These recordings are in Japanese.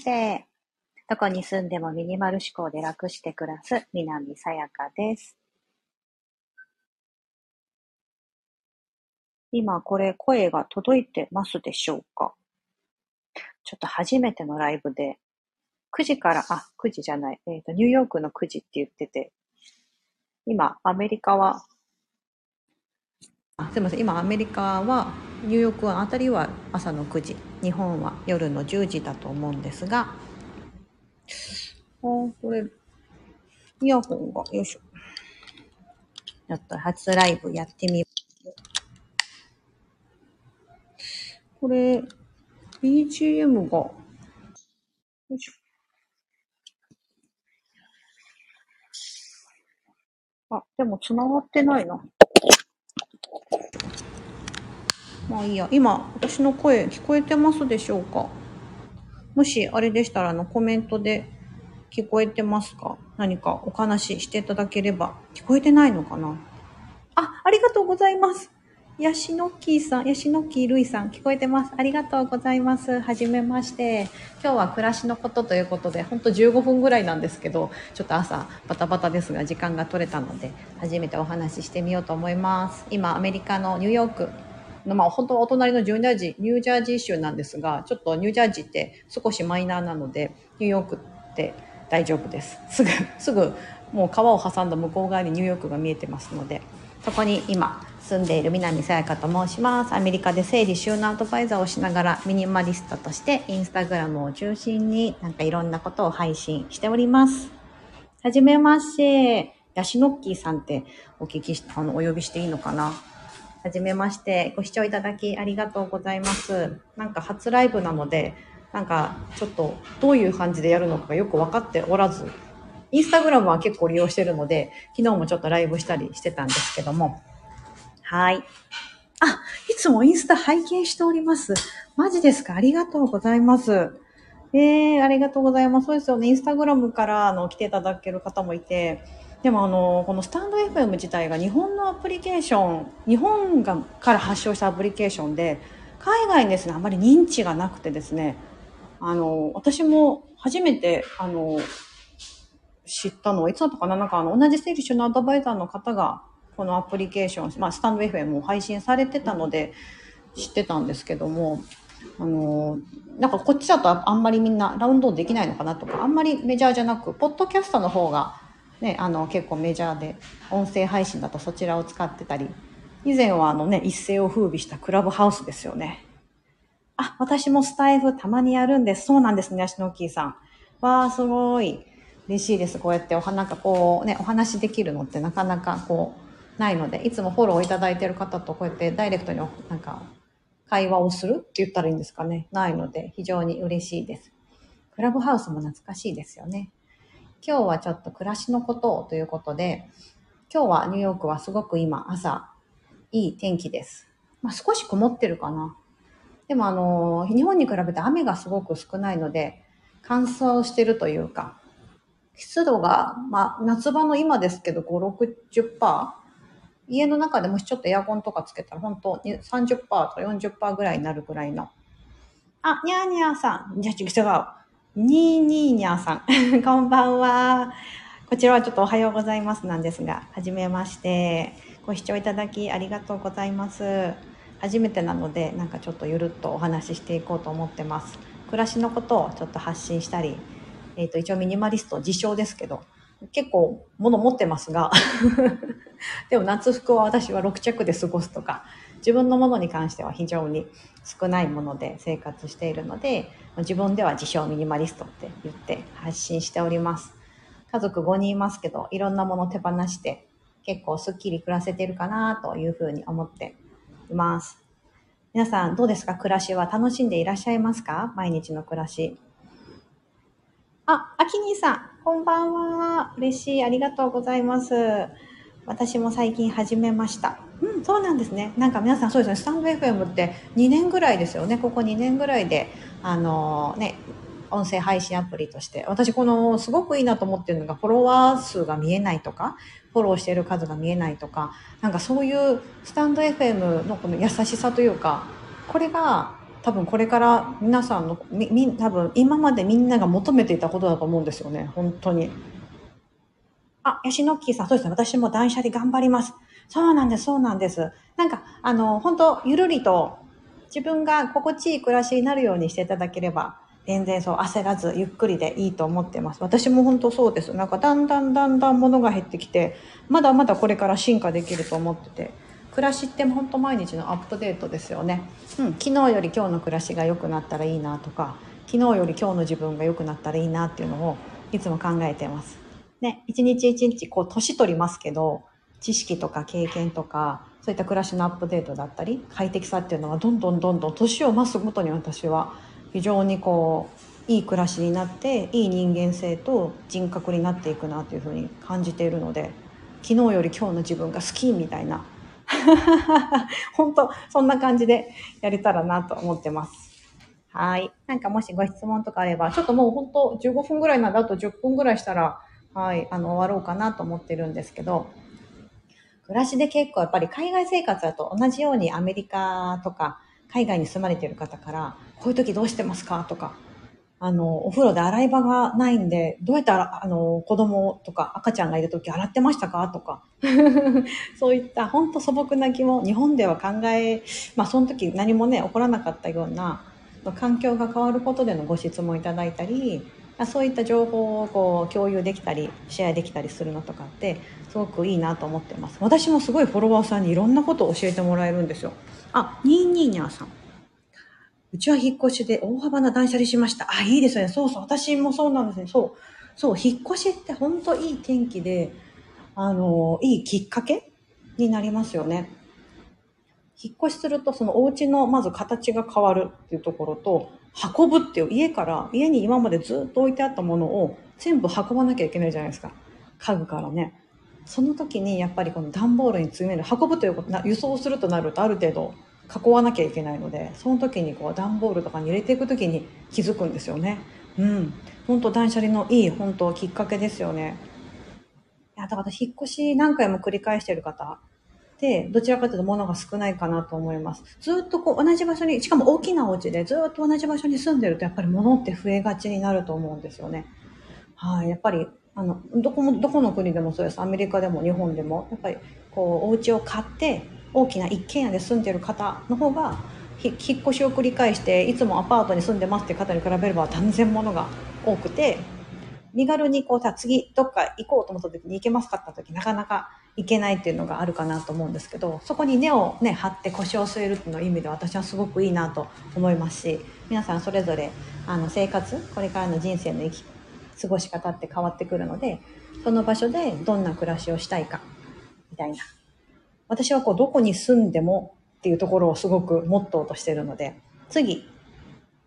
して。どこに住んでもミニマル思考で楽して暮らす南さやかです。今これ声が届いてますでしょうか？ちょっと初めてのライブで、9時から、あ、9時じゃない、えっ、ー、と、ニューヨークの9時って言ってて、今、アメリカは、あすいません、今、アメリカは、ニューヨークはあたりは朝の9時、日本は夜の10時だと思うんですが、あ、これ、イヤホンが、よいしょ。ちょっと初ライブやってみよう。これ、BGM が、よいしょ。あ、でも繋がってないな。まあいいや。今、私の声聞こえてますでしょうか？もしあれでしたら、あの、コメントで聞こえてますか？何かお話ししていただければ。聞こえてないのかな？あ、ありがとうございます。ヤシノッキーさん、ヤシノッキールイさん、聞こえてます。ありがとうございます。はじめまして。今日は暮らしのことということで、ほんと15分ぐらいなんですけど、ちょっと朝バタバタですが、時間が取れたので、初めてお話ししてみようと思います。今、アメリカのニューヨーク、まあ、本当はお隣のニュージャージ、ニュージャージー州なんですが、ちょっとニュージャージーって少しマイナーなので、ニューヨークって大丈夫です。すぐ、すぐ、もう川を挟んだ向こう側にニューヨークが見えてますので、そこに今、住んでいる南さやかと申します。アメリカで整理収納アドバイザーをしながらミニマリストとしてインスタグラムを中心になんかいろんなことを配信しております。はじめまして。ヤシノッキーさんってお聞きし、あの、お呼びしていいのかな？はじめまして。ご視聴いただきありがとうございます。なんか初ライブなので、なんかちょっとどういう感じでやるのかよく分かっておらず、インスタグラムは結構利用してるので、昨日もちょっとライブしたりしてたんですけども、はい。あ、いつもインスタ拝見しております。マジですか？ありがとうございます。えー、ありがとうございます。そうですよね。インスタグラムからあの来ていただける方もいて、でもあの、このスタンド FM 自体が日本のアプリケーション、日本がから発祥したアプリケーションで、海外にですね、あまり認知がなくてですね、あの、私も初めて、あの、知ったのはいつだったかななんかあの、同じ整理収納アドバイザーの方が、このアプリケーション、まあ、スタンド FM も配信されてたので知ってたんですけども、あの、なんかこっちだとあんまりみんなラウンドできないのかなとか、あんまりメジャーじゃなく、ポッドキャストの方がね、あの結構メジャーで、音声配信だとそちらを使ってたり、以前はあのね、一世を風靡したクラブハウスですよね。あ、私もスタイフたまにやるんです。そうなんですね、足のキーさん。わー、すごい。嬉しいです。こうやっておなんかこうね、お話できるのってなかなかこう、ないので、いつもフォローいただいてる方とこうやってダイレクトになんか会話をするって言ったらいいんですかね。ないので、非常に嬉しいです。クラブハウスも懐かしいですよね。今日はちょっと暮らしのことをということで、今日はニューヨークはすごく今朝いい天気です。まあ、少し曇ってるかな。でもあの、日本に比べて雨がすごく少ないので、乾燥してるというか、湿度が、まあ、夏場の今ですけど、5、60%家の中でもしちょっとエアコンとかつけたら本当に30%とか40%ぐらいになるぐらいの。あ、にゃーにゃーさん。じゃ、違う。にーにーにゃーさん。こんばんは。こちらはちょっとおはようございますなんですが、はじめまして。ご視聴いただきありがとうございます。初めてなので、なんかちょっとゆるっとお話ししていこうと思ってます。暮らしのことをちょっと発信したり、えっ、ー、と、一応ミニマリスト自称ですけど、結構物持ってますが でも夏服は私は6着で過ごすとか、自分のものに関しては非常に少ないもので生活しているので、自分では自称ミニマリストって言って発信しております。家族5人いますけど、いろんなもの手放して結構スッキリ暮らせてるかなというふうに思っています。皆さんどうですか？暮らしは楽しんでいらっしゃいますか？毎日の暮らし。あ、あきにさん、こんばんは。嬉しい。ありがとうございます。私も最近始めました。うん、そうなんですね。なんか皆さんそうですね、スタンド FM って2年ぐらいですよね。ここ2年ぐらいで、あのー、ね、音声配信アプリとして。私このすごくいいなと思ってるのがフォロワー数が見えないとか、フォローしてる数が見えないとか、なんかそういうスタンド FM のこの優しさというか、これが多分これから皆さんのみみ多分今までみんなが求めていたことだと思うんですよね本当にあヤシノッキーさんそうですね私も断捨離頑張りますそうなんですそうなんです。なんかあの本当ゆるりと自分が心地いい暮らしになるようにしていただければ全然そう焦らずゆっくりでいいと思ってます。私も本当そうです。なんかだんだんだんだん物が減ってきてまだまだこれから進化できると思ってて。暮らしって本当毎日のアップデートですよね、うん、昨日より今日の暮らしが良くなったらいいなとか昨日より今日の自分が良くなったらいいなっていうのをいつも考えてます。ね一日一日こう年取りますけど知識とか経験とかそういった暮らしのアップデートだったり快適さっていうのはどんどんどんどん年を増すごとに私は非常にこういい暮らしになっていい人間性と人格になっていくなというふうに感じているので昨日より今日の自分が好きみたいな 本当そんな感じでやれたらなと思ってます。はい。なんかもしご質問とかあれば、ちょっともう本当15分ぐらいなんだと10分ぐらいしたら、はい、あの、終わろうかなと思ってるんですけど、暮らしで結構やっぱり海外生活だと同じようにアメリカとか海外に住まれてる方から、こういう時どうしてますかとか、あの、お風呂で洗い場がないんで、どうやってあの、子供とか赤ちゃんがいる時洗ってましたかとか、そういった本当素朴な疑問、日本では考え、まあその時何もね、起こらなかったような、環境が変わることでのご質問いただいたり、そういった情報をこう共有できたりシェアできたりするのとかってすごくいいなと思ってます私もすごいフォロワーさんにいろんなことを教えてもらえるんですよあニーニーニャーさんうちは引っ越しで大幅な断捨離しました。あ、いいですね。そうそう。私もそうなんですね。そう。そう、引っ越しって本当いい天気で、あの、いいきっかけになりますよね。引っ越しすると、そのお家のまず形が変わるっていうところと、運ぶっていう家から、家に今までずっと置いてあったものを全部運ばなきゃいけないじゃないですか。家具からね。その時にやっぱりこの段ボールに詰める、運ぶということ、輸送するとなるとある程度囲わなきゃいけないのでその時にこう段ボールとかに入れていく時に気づくんですよねうん本当断捨離のいい本当きっかけですよねいやだから引っ越し何回も繰り返してる方どちらかというと物が少ないかなと思います。ずっとこう同じ場所にしかも大きなお家でずっと同じ場所に住んでるとやっぱり物って増えがちになると思うんですよね。はい、やっぱりあのどこもどこの国でもそうです。アメリカでも日本でも。やっぱりこうお家を買って大きな一軒家で住んでる方の方が引っ越しを繰り返していつもアパートに住んでますって方に比べれば断然ものが多くて身軽にこうさ次どっか行こうと思った時に行けますかって時なかなか行けないっていうのがあるかなと思うんですけどそこに根をね張って腰を据えるっていうの意味で私はすごくいいなと思いますし皆さんそれぞれあの生活これからの人生の生き過ごし方って変わってくるのでその場所でどんな暮らしをしたいかみたいな。私はこう、どこに住んでもっていうところをすごくモットーとしてるので、次、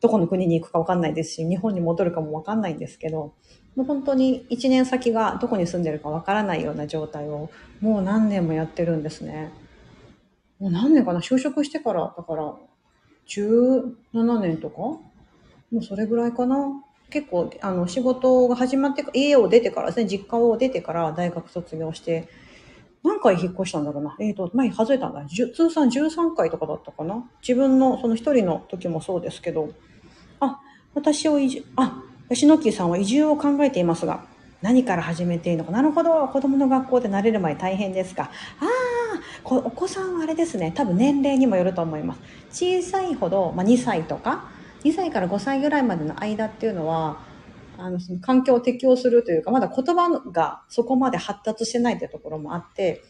どこの国に行くかわかんないですし、日本に戻るかもわかんないんですけど、もう本当に1年先がどこに住んでるかわからないような状態をもう何年もやってるんですね。もう何年かな就職してから、だから17年とか？もうそれぐらいかな。結構、あの、仕事が始まって、家を出てからですね、実家を出てから大学卒業して、何回引っ越したんだろうな。えっ、ー、と、前数えたんだ。通算13回とかだったかな。自分のその一人の時もそうですけど、私を移住、あ、吉野木さんは移住を考えていますが、何から始めていいのか。なるほど。子供の学校で慣れる前大変ですか。ああ、お子さんはあれですね。多分年齢にもよると思います。小さいほど、まあ、2歳とか、2歳から5歳ぐらいまでの間っていうのは、あの、その環境を適応するというか、まだ言葉がそこまで発達してないというところもあって、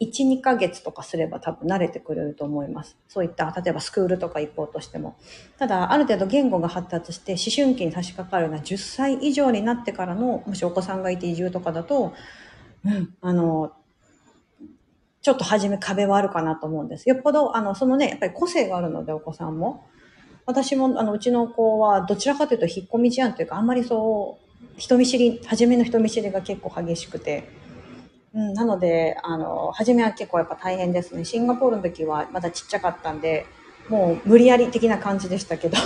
1、2ヶ月とかすれば多分慣れてくれると思います。そういった、例えばスクールとか行こうとしても。ただ、ある程度言語が発達して思春期に差し掛かるような10歳以上になってからの、もしお子さんがいて移住とかだと、うん、あの、ちょっと初め壁はあるかなと思うんです。よっぽど、あの、そのね、やっぱり個性があるので、お子さんも。私も、あの、うちの子は、どちらかというと引っ込み思案というか、あんまりそう、人見知り、初めの人見知りが結構激しくて、うん、なので、あの、初めは結構やっぱ大変ですね。シンガポールの時はまだちっちゃかったんで、もう無理やり的な感じでしたけど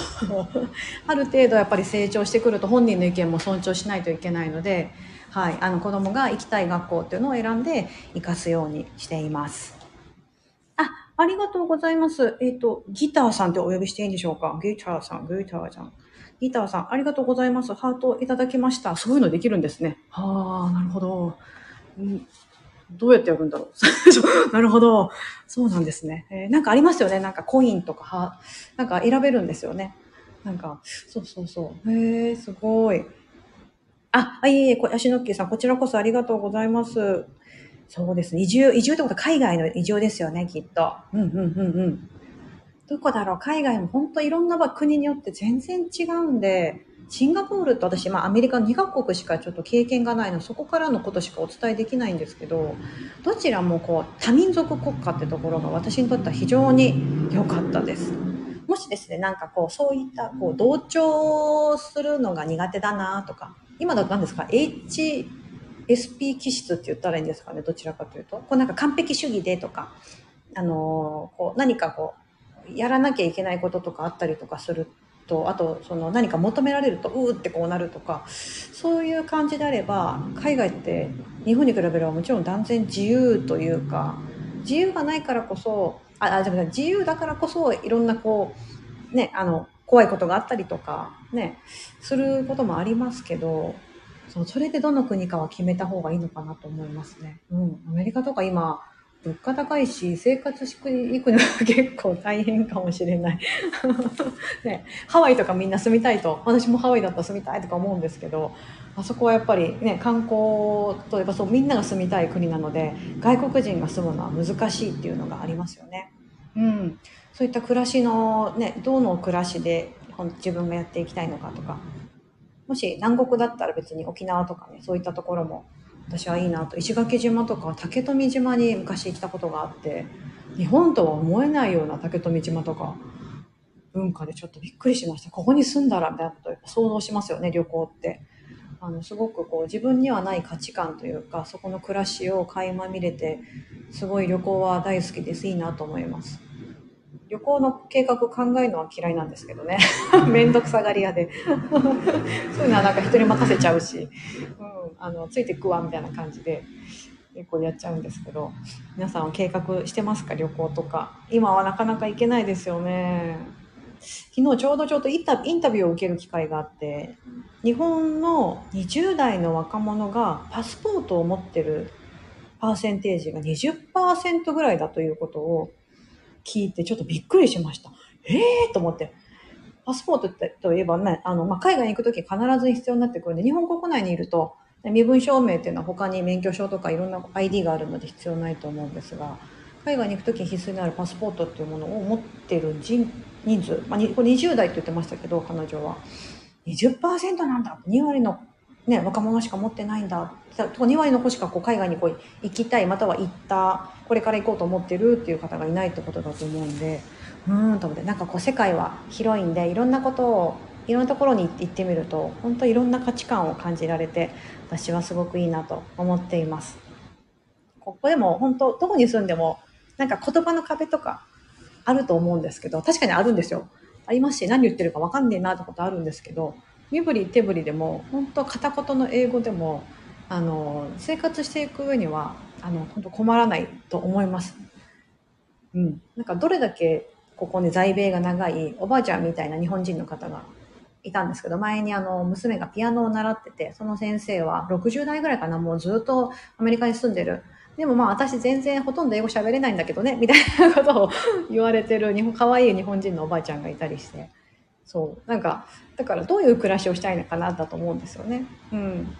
ある程度やっぱり成長してくると本人の意見も尊重しないといけないので、はい、あの子供が行きたい学校っていうのを選んで行かすようにしています。あ、ありがとうございます。えっ、ー、と、ギターさんってお呼びしていいんでしょうか？ギターさん、ギターさん。ギターさん、ありがとうございます。ハートをいただきました。そういうのできるんですね。はあ、なるほど。んどうやってやるんだろう。なるほど。そうなんですね。えー、なんかありますよね。なんかコインとか、は、なんか選べるんですよね。なんか、そうそうそう。へえ、すごい。あ、あ、いえいえ、ヤシノッキーさん、こちらこそありがとうございます。そうですね。移住、移住ってことは海外の移住ですよね、きっと。うんうんうんうん。どこだろう？海外も本当いろんな国によって全然違うんで、シンガポールと私、まあ、アメリカ2カ国しかちょっと経験がないのそこからのことしかお伝えできないんですけどどちらもこう多民族国家ってところが私にとっては非常に良かったです。もしですねなんかこうそういったこう同調するのが苦手だなとか今だと何ですか？HSP 気質って言ったらいいんですかね？どちらかというと。こうなんか完璧主義でとかあのー、こう何かこうやらなきゃいけないこととかあったりとかするとあとその何か求められるとうーってこうなるとかそういう感じであれば海外って日本に比べればもちろん断然自由というか自由がないからこそああ自由だからこそいろんなこうねあの怖いことがあったりとかねすることもありますけどそうそれでどの国かは決めた方がいいのかなと思いますね。うん、アメリカとか今物価高いし、生活していくのは結構大変かもしれない ね。ハワイとかみんな住みたいと、私もハワイだったら住みたいとか思うんですけど、あそこはやっぱりね、観光とやっぱそうみんなが住みたい国なので、外国人が住むのは難しいっていうのがありますよね。うん。そういった暮らしのね、どの暮らしで自分がやっていきたいのかとか、もし南国だったら別に沖縄とかね、そういったところも私はいいなと。石垣島とか竹富島に昔行ったことがあって日本とは思えないような竹富島とか文化でちょっとびっくりしました。ここに住んだらみたいなこと想像しますよね旅行って。あのすごくこう自分にはない価値観というかそこの暮らしを垣間見れてすごい旅行は大好きです。いいなと思います。旅行の計画考えるのは嫌いなんですけどね。めんどくさがり屋で。そういうのはなんか人に任せちゃうし、うん、あのついてくわみたいな感じで結構やっちゃうんですけど。皆さんは計画してますか？旅行とか。今はなかなか行けないですよね。昨日ちょうどちょうどインタインタビューを受ける機会があって日本の20代の若者がパスポートを持ってるパーセンテージが20%ぐらいだということを聞いてちょっとびっくりしました。ええー、と思って。パスポートってといえばね、あの、まあ、海外に行くとき必ず必要になってくるんで、日本国内にいると、身分証明っていうのは他に免許証とかいろんな ID があるので必要ないと思うんですが、海外に行くとき必須になるパスポートっていうものを持ってる人人数、まあ、これ20代って言ってましたけど、彼女は。20%なんだ !2 割のね、若者しか持ってないんだ。2割の子しかこう海外にこう行きたい、または行った、これから行こうと思ってるっていう方がいないってことだと思うんで、うんと思って、なんかこう世界は広いんで、いろんなことを、いろんなところに行ってみると、本当いろんな価値観を感じられて、私はすごくいいなと思っています。ここでも本当、どこに住んでも、なんか言葉の壁とかあると思うんですけど、確かにあるんですよ。ありますし、何言ってるか分かんねえなってことあるんですけど、身振り手振りでも本当片言の英語でもあの生活していく上にはあの本当困らないと思います。うん、なんかどれだけここに在米が長いおばあちゃんみたいな日本人の方がいたんですけど前にあの娘がピアノを習っててその先生は60代ぐらいかなもうずっとアメリカに住んでる。でもまあ私全然ほとんど英語喋れないんだけどねみたいなことを言われてる日本可愛い日本人のおばあちゃんがいたりして。そうなんかだからどういう暮らしをしたいのかなだと思うんですよね。うん。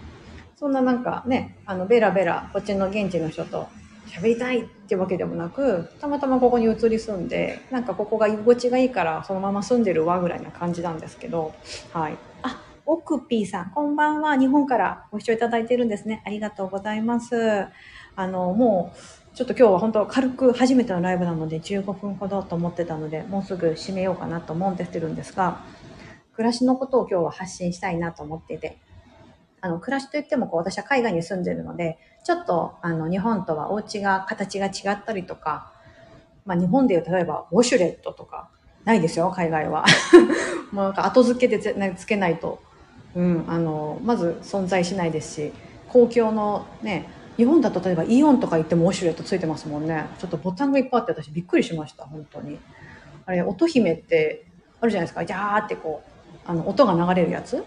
そんななんかね、あの、ベラベラ、こっちの現地の人と喋りたいっていうわけでもなく、たまたまここに移り住んで、なんかここが居心地がいいからそのまま住んでるわぐらいな感じなんですけど、はい。あ、オクピーさん、こんばんは。日本からご視聴いただいてるんですね。ありがとうございます。あの、もう、ちょっと今日は本当軽く初めてのライブなので15分ほどと思ってたので、もうすぐ締めようかなと思うんですんですが、暮らしのことを今日は発信したいなと思っていて、あの、暮らしといってもこう、私は海外に住んでるので、ちょっと、あの、日本とはお家が、形が違ったりとか、まあ、日本でいう例えば、ウォシュレットとか、ないですよ、海外は。もうなんか後付けでつけないと、うん、あの、まず存在しないですし、公共のね、日本だと例えばイオンとか行ってもウォシュレットついてますもんね。ちょっとボタンがいっぱいあって私びっくりしました、本当に。あれ、音姫ってあるじゃないですか。ジャーってこう、あの、音が流れるやつ。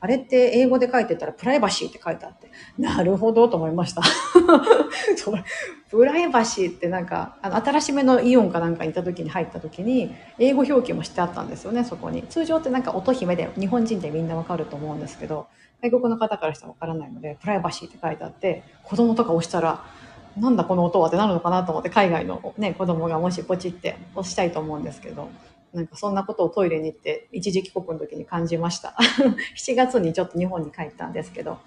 あれって英語で書いてたらプライバシーって書いてあって、なるほどと思いました。プライバシーってなんか、あの、新しめのイオンかなんかに行った時に入った時に、英語表記もしてあったんですよね、そこに。通常ってなんか音姫で日本人ってみんなわかると思うんですけど、外国の方からしたらわからないので、プライバシーって書いてあって、子供とか押したら、なんだこの音はってなるのかなと思って海外のね、子供がもしポチって押したいと思うんですけど、なんかそんなことをトイレに行って一時帰国の時に感じました。7月にちょっと日本に帰ったんですけど。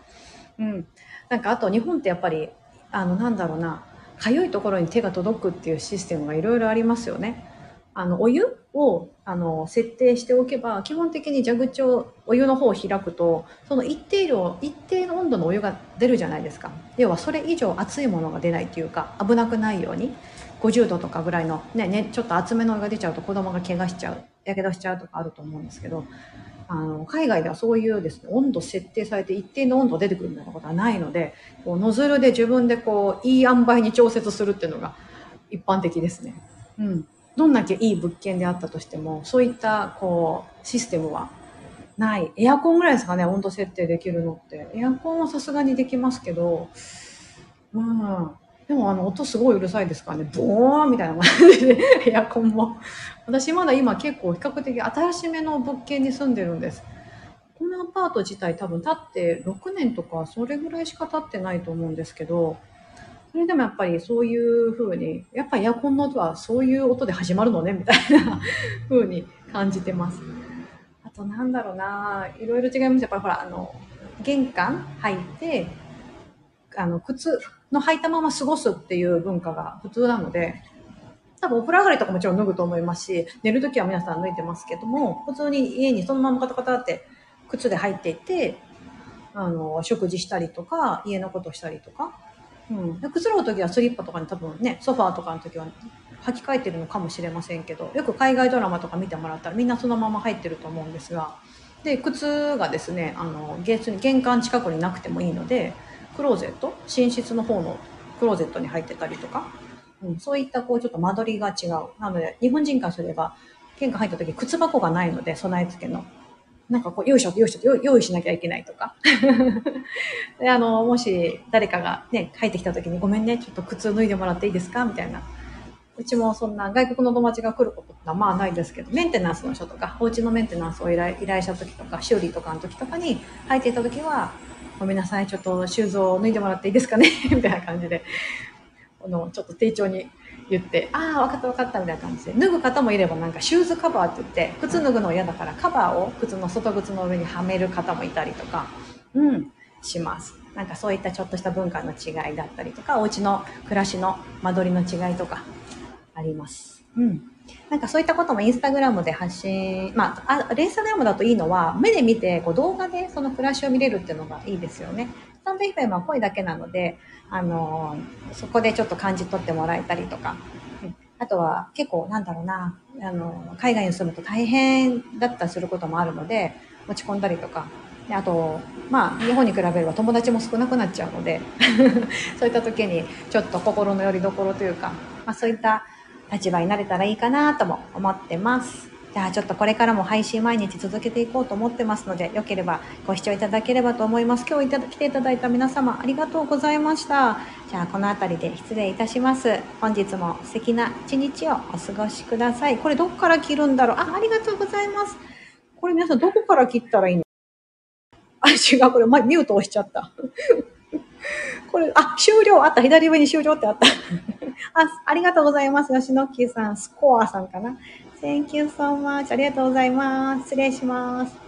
うん。なんかあと日本ってやっぱり、あのなんだろうな、かゆいところに手が届くっていうシステムがいろいろありますよね。あの、お湯を、あの、設定しておけば、基本的に蛇口を、お湯の方を開くと、その一定量、一定の温度のお湯が出るじゃないですか。要はそれ以上熱いものが出ないっていうか、危なくないように、50度とかぐらいの、ね、ね、ちょっと厚めのお湯が出ちゃうと子供が怪我しちゃう、やけどしちゃうとかあると思うんですけど、あの、海外ではそういうですね、温度設定されて一定の温度出てくるみたいなことはないので、こうノズルで自分でこう、いい塩梅に調節するっていうのが一般的ですね。うん。どんだけいい物件であったとしても、そういったこうシステムはない。エアコンぐらいですかね、温度設定できるのって。エアコンはさすがにできますけど、うん。でもあの音すごいうるさいですからね、ボーンみたいな感じで、エアコンも。私まだ今結構比較的新しめの物件に住んでるんです。このアパート自体多分建って6年とかそれぐらいしか経ってないと思うんですけど、それでもやっぱりそういう風に、やっぱエアコンの音はそういう音で始まるのね、みたいな風に感じてます。あとなんだろうな、いろいろ違います。やっぱりほら、あの、玄関入って、あの、靴の履いたまま過ごすっていう文化が普通なので、多分お風呂上がりとかもちろん脱ぐと思いますし、寝るときは皆さん脱いでますけども、普通に家にそのままカタカタって靴で入っていって、あの、食事したりとか、家のことしたりとか、うん、くつろぐ時はスリッパとかに多分ねソファーとかの時は履き替えてるのかもしれませんけどよく海外ドラマとか見てもらったらみんなそのまま入ってると思うんですがで靴がですねあの玄関近くになくてもいいのでクローゼット？寝室の方のクローゼットに入ってたりとか、うん、そういったこうちょっと間取りが違う。なので日本人からすれば玄関入った時靴箱がないので備え付けの。なんかこう、よいしょ、よいしょ、用意しなきゃいけないとか。で、あの、もし誰かがね、帰ってきた時にごめんね、ちょっと靴脱いでもらっていいですか？みたいな。うちもそんな外国の友達が来ることってまあないですけど、メンテナンスの人とか、お家のメンテナンスを依頼依頼した時とか、修理とかの時とかに入っていた時は、ごめんなさい、ちょっとシューズを脱いでもらっていいですかね？みたいな感じで、あの、ちょっと丁重に言って、ああ、分かった分かったみたいな感じで、脱ぐ方もいればなんかシューズカバーって言って、靴脱ぐの嫌だからカバーを靴の外靴の上にはめる方もいたりとか、うん、します。なんかそういったちょっとした文化の違いだったりとか、お家の暮らしの間取りの違いとかあります。うん。なんかそういったこともインスタグラムで発信、まあ、あインスタグラムだといいのは、目で見てこう動画でその暮らしを見れるっていうのがいいですよね。タンド FM は声だけなので、あのそこでちょっと感じ取ってもらえたりとか、あとは結構なんだろうな、あの、海外に住むと大変だったりすることもあるので、落ち込んだりとか、あと、まあ、日本に比べれば友達も少なくなっちゃうので そういった時にちょっと心の拠り所というか、まあ、そういった立場になれたらいいかなとも思ってます。じゃあちょっとこれからも配信毎日続けていこうと思ってますので、よければご視聴いただければと思います。今日いただ来ていただいた皆様ありがとうございました。じゃあこの辺りで失礼いたします。本日も素敵な一日をお過ごしください。これどこから切るんだろう？あ、ありがとうございます。これ皆さんどこから切ったらいいの？あ、違う。これ、ま、ミュート押しちゃった。これ、あ、終了あった。左上に終了ってあった。あ、ありがとうございます。吉野木さん、スコアさんかな。Thank you so much. ありがとうございます。失礼します。